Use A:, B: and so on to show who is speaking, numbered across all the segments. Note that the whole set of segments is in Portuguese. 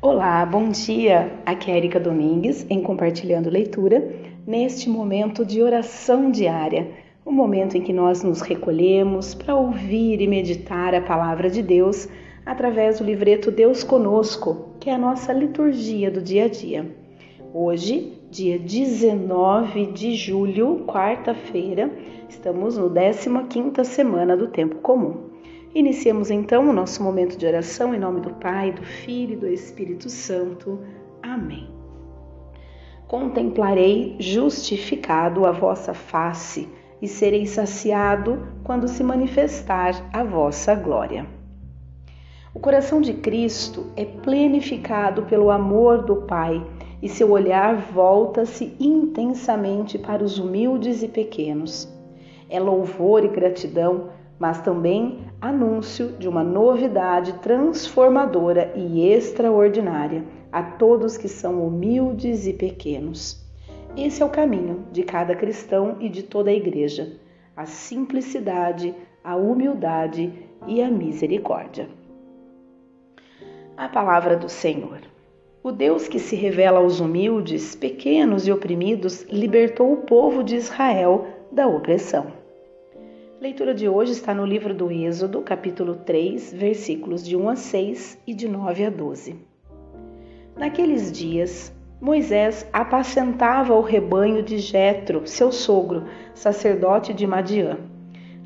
A: Olá, bom dia. Aqui é Erika Domingues em Compartilhando Leitura, neste momento de oração diária, o momento em que nós nos recolhemos para ouvir e meditar a palavra de Deus através do livreto Deus Conosco, que é a nossa liturgia do dia a dia. Hoje, dia 19 de julho, quarta-feira, estamos no 15ª semana do tempo comum. Iniciemos então o nosso momento de oração em nome do Pai, do Filho e do Espírito Santo. Amém. Contemplarei justificado a vossa face e serei saciado quando se manifestar a vossa glória. O coração de Cristo é plenificado pelo amor do Pai e seu olhar volta-se intensamente para os humildes e pequenos. É louvor e gratidão mas também anúncio de uma novidade transformadora e extraordinária a todos que são humildes e pequenos. Esse é o caminho de cada cristão e de toda a igreja: a simplicidade, a humildade e a misericórdia. A palavra do Senhor. O Deus que se revela aos humildes, pequenos e oprimidos libertou o povo de Israel da opressão. Leitura de hoje está no livro do Êxodo, capítulo 3, versículos de 1 a 6 e de 9 a 12. Naqueles dias, Moisés apacentava o rebanho de Jetro, seu sogro, sacerdote de Madiã.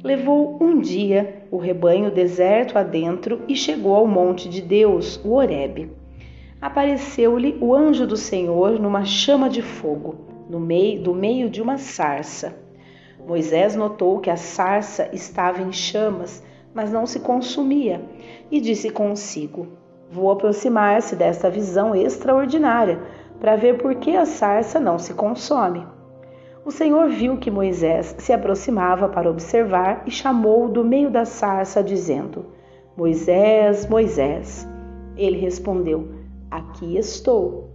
A: Levou um dia o rebanho deserto adentro e chegou ao monte de Deus, o Horebe. Apareceu-lhe o anjo do Senhor numa chama de fogo, no meio do meio de uma sarça. Moisés notou que a sarça estava em chamas, mas não se consumia, e disse consigo: Vou aproximar-se desta visão extraordinária para ver por que a sarça não se consome. O Senhor viu que Moisés se aproximava para observar e chamou-o do meio da sarça, dizendo: Moisés, Moisés. Ele respondeu: Aqui estou.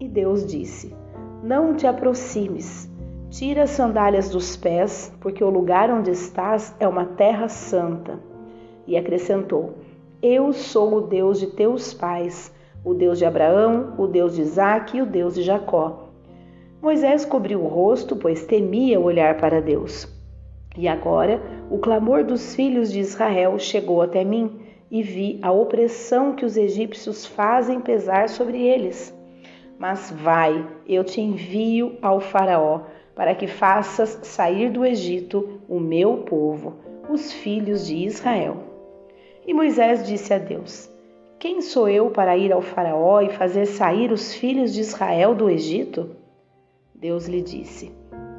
A: E Deus disse: Não te aproximes Tira as sandálias dos pés, porque o lugar onde estás é uma terra santa. E acrescentou: Eu sou o Deus de teus pais, o Deus de Abraão, o Deus de Isaque e o Deus de Jacó. Moisés cobriu o rosto, pois temia olhar para Deus. E agora o clamor dos filhos de Israel chegou até mim, e vi a opressão que os egípcios fazem pesar sobre eles. Mas vai, eu te envio ao Faraó para que faças sair do Egito o meu povo, os filhos de Israel. E Moisés disse a Deus: Quem sou eu para ir ao Faraó e fazer sair os filhos de Israel do Egito? Deus lhe disse: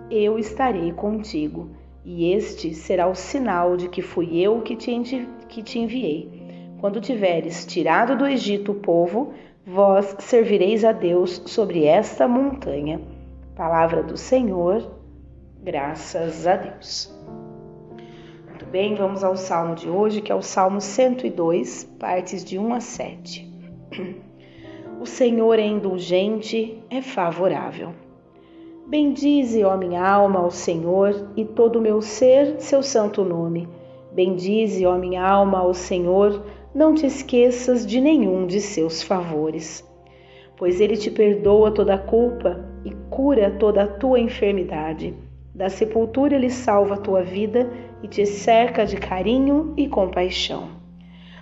A: Eu estarei contigo, e este será o sinal de que fui eu que te, que te enviei. Quando tiveres tirado do Egito o povo, vós servireis a Deus sobre esta montanha Palavra do Senhor, graças a Deus. Muito bem, vamos ao salmo de hoje, que é o Salmo 102, partes de 1 a 7. O Senhor é indulgente, é favorável. Bendize, ó minha alma, ao Senhor, e todo o meu ser, seu santo nome. Bendize, ó minha alma, ao Senhor, não te esqueças de nenhum de seus favores. Pois ele te perdoa toda a culpa e cura toda a tua enfermidade. Da sepultura ele salva a tua vida e te cerca de carinho e compaixão.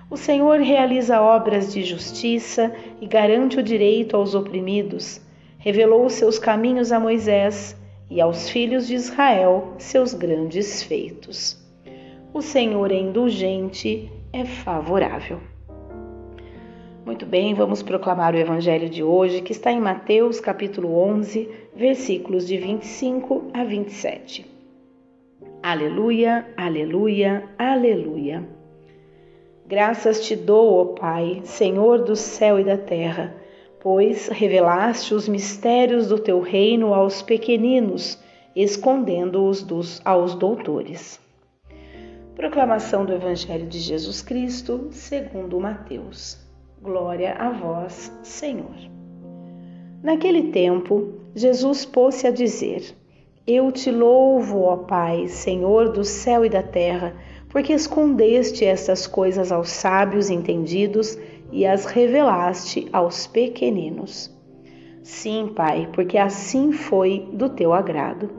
A: O Senhor realiza obras de justiça e garante o direito aos oprimidos. Revelou os seus caminhos a Moisés e aos filhos de Israel seus grandes feitos. O Senhor é indulgente, é favorável. Muito bem, vamos proclamar o evangelho de hoje, que está em Mateus, capítulo 11, versículos de 25 a 27. Aleluia, aleluia, aleluia. Graças te dou, ó Pai, Senhor do céu e da terra, pois revelaste os mistérios do teu reino aos pequeninos, escondendo-os aos doutores. Proclamação do Evangelho de Jesus Cristo, segundo Mateus. Glória a vós, Senhor. Naquele tempo, Jesus pôs-se a dizer: Eu te louvo, ó Pai, Senhor do céu e da terra, porque escondeste estas coisas aos sábios entendidos e as revelaste aos pequeninos. Sim, Pai, porque assim foi do teu agrado.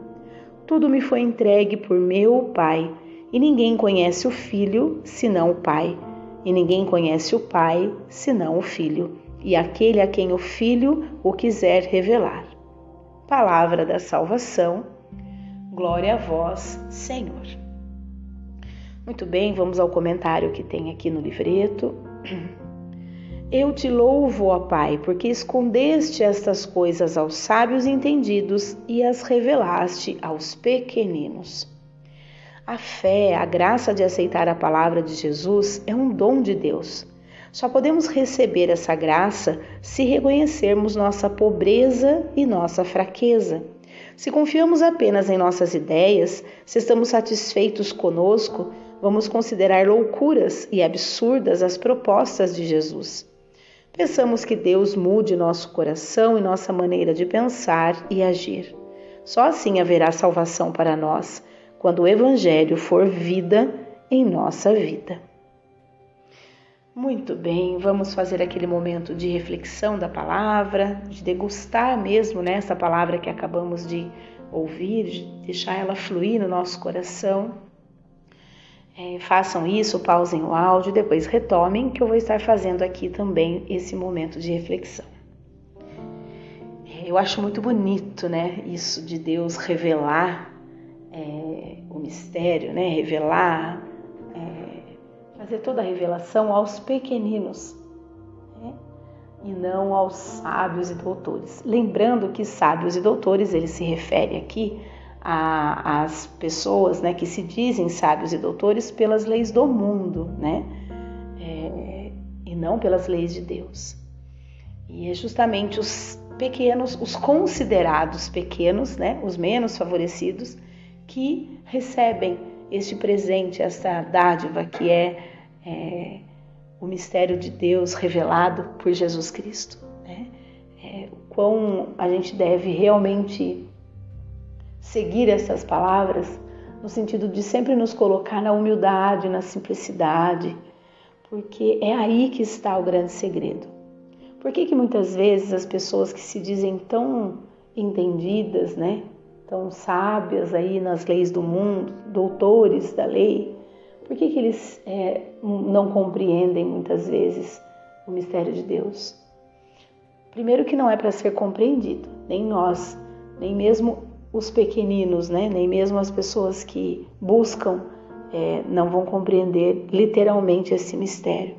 A: Tudo me foi entregue por meu Pai, e ninguém conhece o Filho senão o Pai, e ninguém conhece o Pai senão o Filho, e aquele a quem o Filho o quiser revelar. Palavra da salvação. Glória a vós, Senhor. Muito bem, vamos ao comentário que tem aqui no livreto. Eu te louvo, ó Pai, porque escondeste estas coisas aos sábios entendidos e as revelaste aos pequeninos. A fé, a graça de aceitar a palavra de Jesus é um dom de Deus. Só podemos receber essa graça se reconhecermos nossa pobreza e nossa fraqueza. Se confiamos apenas em nossas ideias, se estamos satisfeitos conosco, vamos considerar loucuras e absurdas as propostas de Jesus. Pensamos que Deus mude nosso coração e nossa maneira de pensar e agir. Só assim haverá salvação para nós, quando o Evangelho for vida em nossa vida. Muito bem, vamos fazer aquele momento de reflexão da palavra, de degustar mesmo né, essa palavra que acabamos de ouvir, de deixar ela fluir no nosso coração. É, façam isso, pausem o áudio, depois retomem, que eu vou estar fazendo aqui também esse momento de reflexão. É, eu acho muito bonito, né, isso de Deus revelar é, o mistério, né, revelar fazer toda a revelação aos pequeninos né? e não aos sábios e doutores. Lembrando que sábios e doutores ele se refere aqui às pessoas né, que se dizem sábios e doutores pelas leis do mundo, né? É, e não pelas leis de Deus. E é justamente os pequenos, os considerados pequenos, né, os menos favorecidos, que recebem este presente, esta dádiva que é, é o mistério de Deus revelado por Jesus Cristo. Né? É, quão a gente deve realmente seguir essas palavras no sentido de sempre nos colocar na humildade, na simplicidade, porque é aí que está o grande segredo. Por que, que muitas vezes as pessoas que se dizem tão entendidas, né, tão sábias aí nas leis do mundo, doutores da lei, por que, que eles é, não compreendem muitas vezes o mistério de Deus? Primeiro que não é para ser compreendido, nem nós, nem mesmo os pequeninos, né? nem mesmo as pessoas que buscam é, não vão compreender literalmente esse mistério,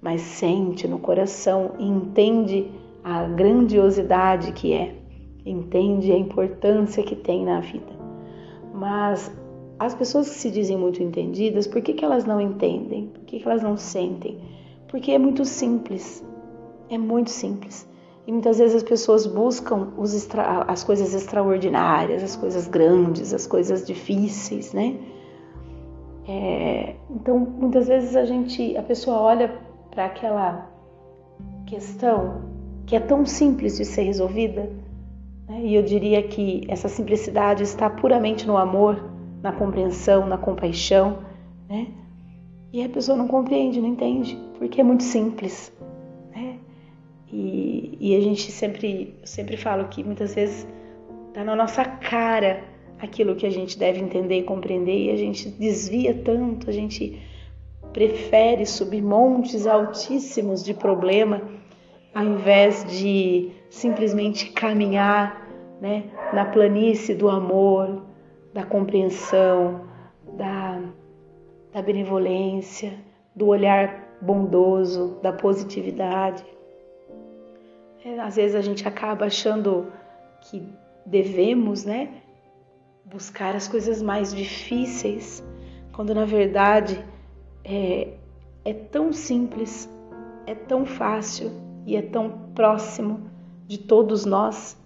A: mas sente no coração e entende a grandiosidade que é entende a importância que tem na vida. Mas as pessoas que se dizem muito entendidas, por que, que elas não entendem? Por que, que elas não sentem? Porque é muito simples. É muito simples. E muitas vezes as pessoas buscam extra, as coisas extraordinárias, as coisas grandes, as coisas difíceis, né? É, então, muitas vezes a gente, a pessoa olha para aquela questão que é tão simples de ser resolvida? E eu diria que essa simplicidade está puramente no amor, na compreensão, na compaixão, né? E a pessoa não compreende, não entende, porque é muito simples, né? E, e a gente sempre, eu sempre falo que muitas vezes está na nossa cara aquilo que a gente deve entender e compreender e a gente desvia tanto, a gente prefere subir montes altíssimos de problema ao invés de simplesmente caminhar né, na planície do amor, da compreensão, da, da benevolência, do olhar bondoso, da positividade. É, às vezes a gente acaba achando que devemos, né, buscar as coisas mais difíceis, quando na verdade é, é tão simples, é tão fácil e é tão próximo de todos nós,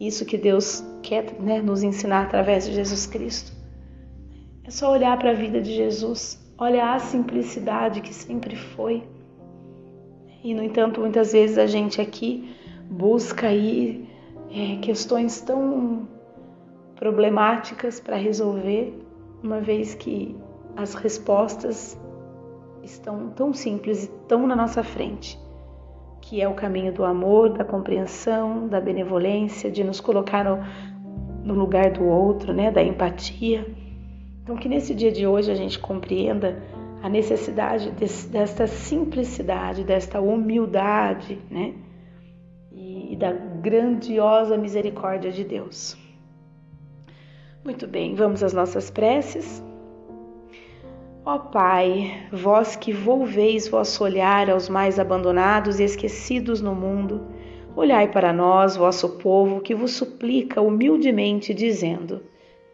A: isso que Deus quer né, nos ensinar através de Jesus Cristo. É só olhar para a vida de Jesus, olhar a simplicidade que sempre foi. E, no entanto, muitas vezes a gente aqui busca aí é, questões tão problemáticas para resolver, uma vez que as respostas estão tão simples e tão na nossa frente que é o caminho do amor, da compreensão, da benevolência, de nos colocar no, no lugar do outro, né, da empatia. Então, que nesse dia de hoje a gente compreenda a necessidade desse, desta simplicidade, desta humildade, né, e, e da grandiosa misericórdia de Deus. Muito bem, vamos às nossas preces. Ó Pai, vós que volveis vosso olhar aos mais abandonados e esquecidos no mundo, olhai para nós, vosso povo, que vos suplica humildemente, dizendo: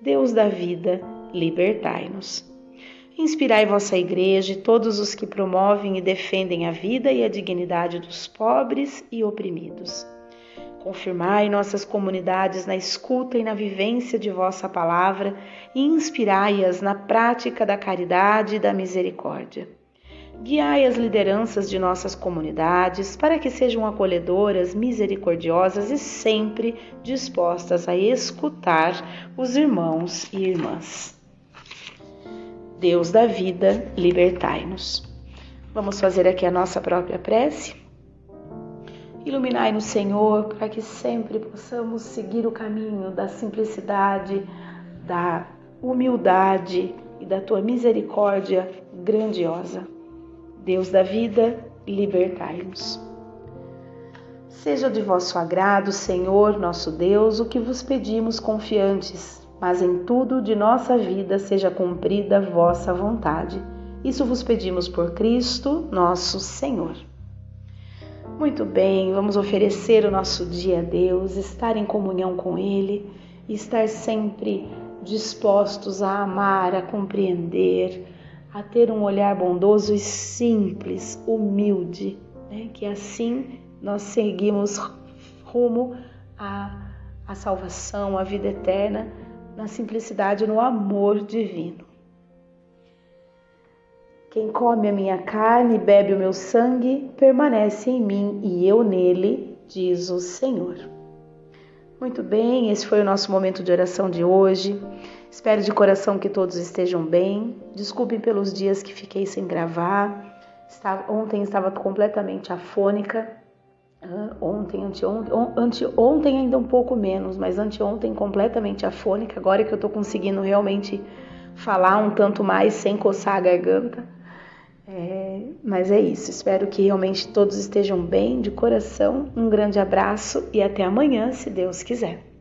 A: Deus da vida, libertai-nos. Inspirai vossa Igreja e todos os que promovem e defendem a vida e a dignidade dos pobres e oprimidos. Confirmai nossas comunidades na escuta e na vivência de vossa palavra e inspirai-as na prática da caridade e da misericórdia. Guiai as lideranças de nossas comunidades para que sejam acolhedoras, misericordiosas e sempre dispostas a escutar os irmãos e irmãs. Deus da vida, libertai-nos. Vamos fazer aqui a nossa própria prece. Iluminai-nos, Senhor, para que sempre possamos seguir o caminho da simplicidade, da humildade e da tua misericórdia grandiosa. Deus da vida, libertai-nos. Seja de vosso agrado, Senhor, nosso Deus, o que vos pedimos confiantes, mas em tudo de nossa vida seja cumprida vossa vontade. Isso vos pedimos por Cristo, nosso Senhor. Muito bem, vamos oferecer o nosso dia a Deus, estar em comunhão com Ele e estar sempre dispostos a amar, a compreender, a ter um olhar bondoso e simples, humilde, né? que assim nós seguimos rumo à, à salvação, à vida eterna, na simplicidade, no amor divino. Quem come a minha carne e bebe o meu sangue permanece em mim e eu nele, diz o Senhor. Muito bem, esse foi o nosso momento de oração de hoje. Espero de coração que todos estejam bem. Desculpem pelos dias que fiquei sem gravar. Estava, ontem estava completamente afônica. Ontem, anteontem, anteontem ainda um pouco menos, mas anteontem completamente afônica. Agora que eu estou conseguindo realmente falar um tanto mais sem coçar a garganta. É, mas é isso. Espero que realmente todos estejam bem, de coração. Um grande abraço e até amanhã, se Deus quiser.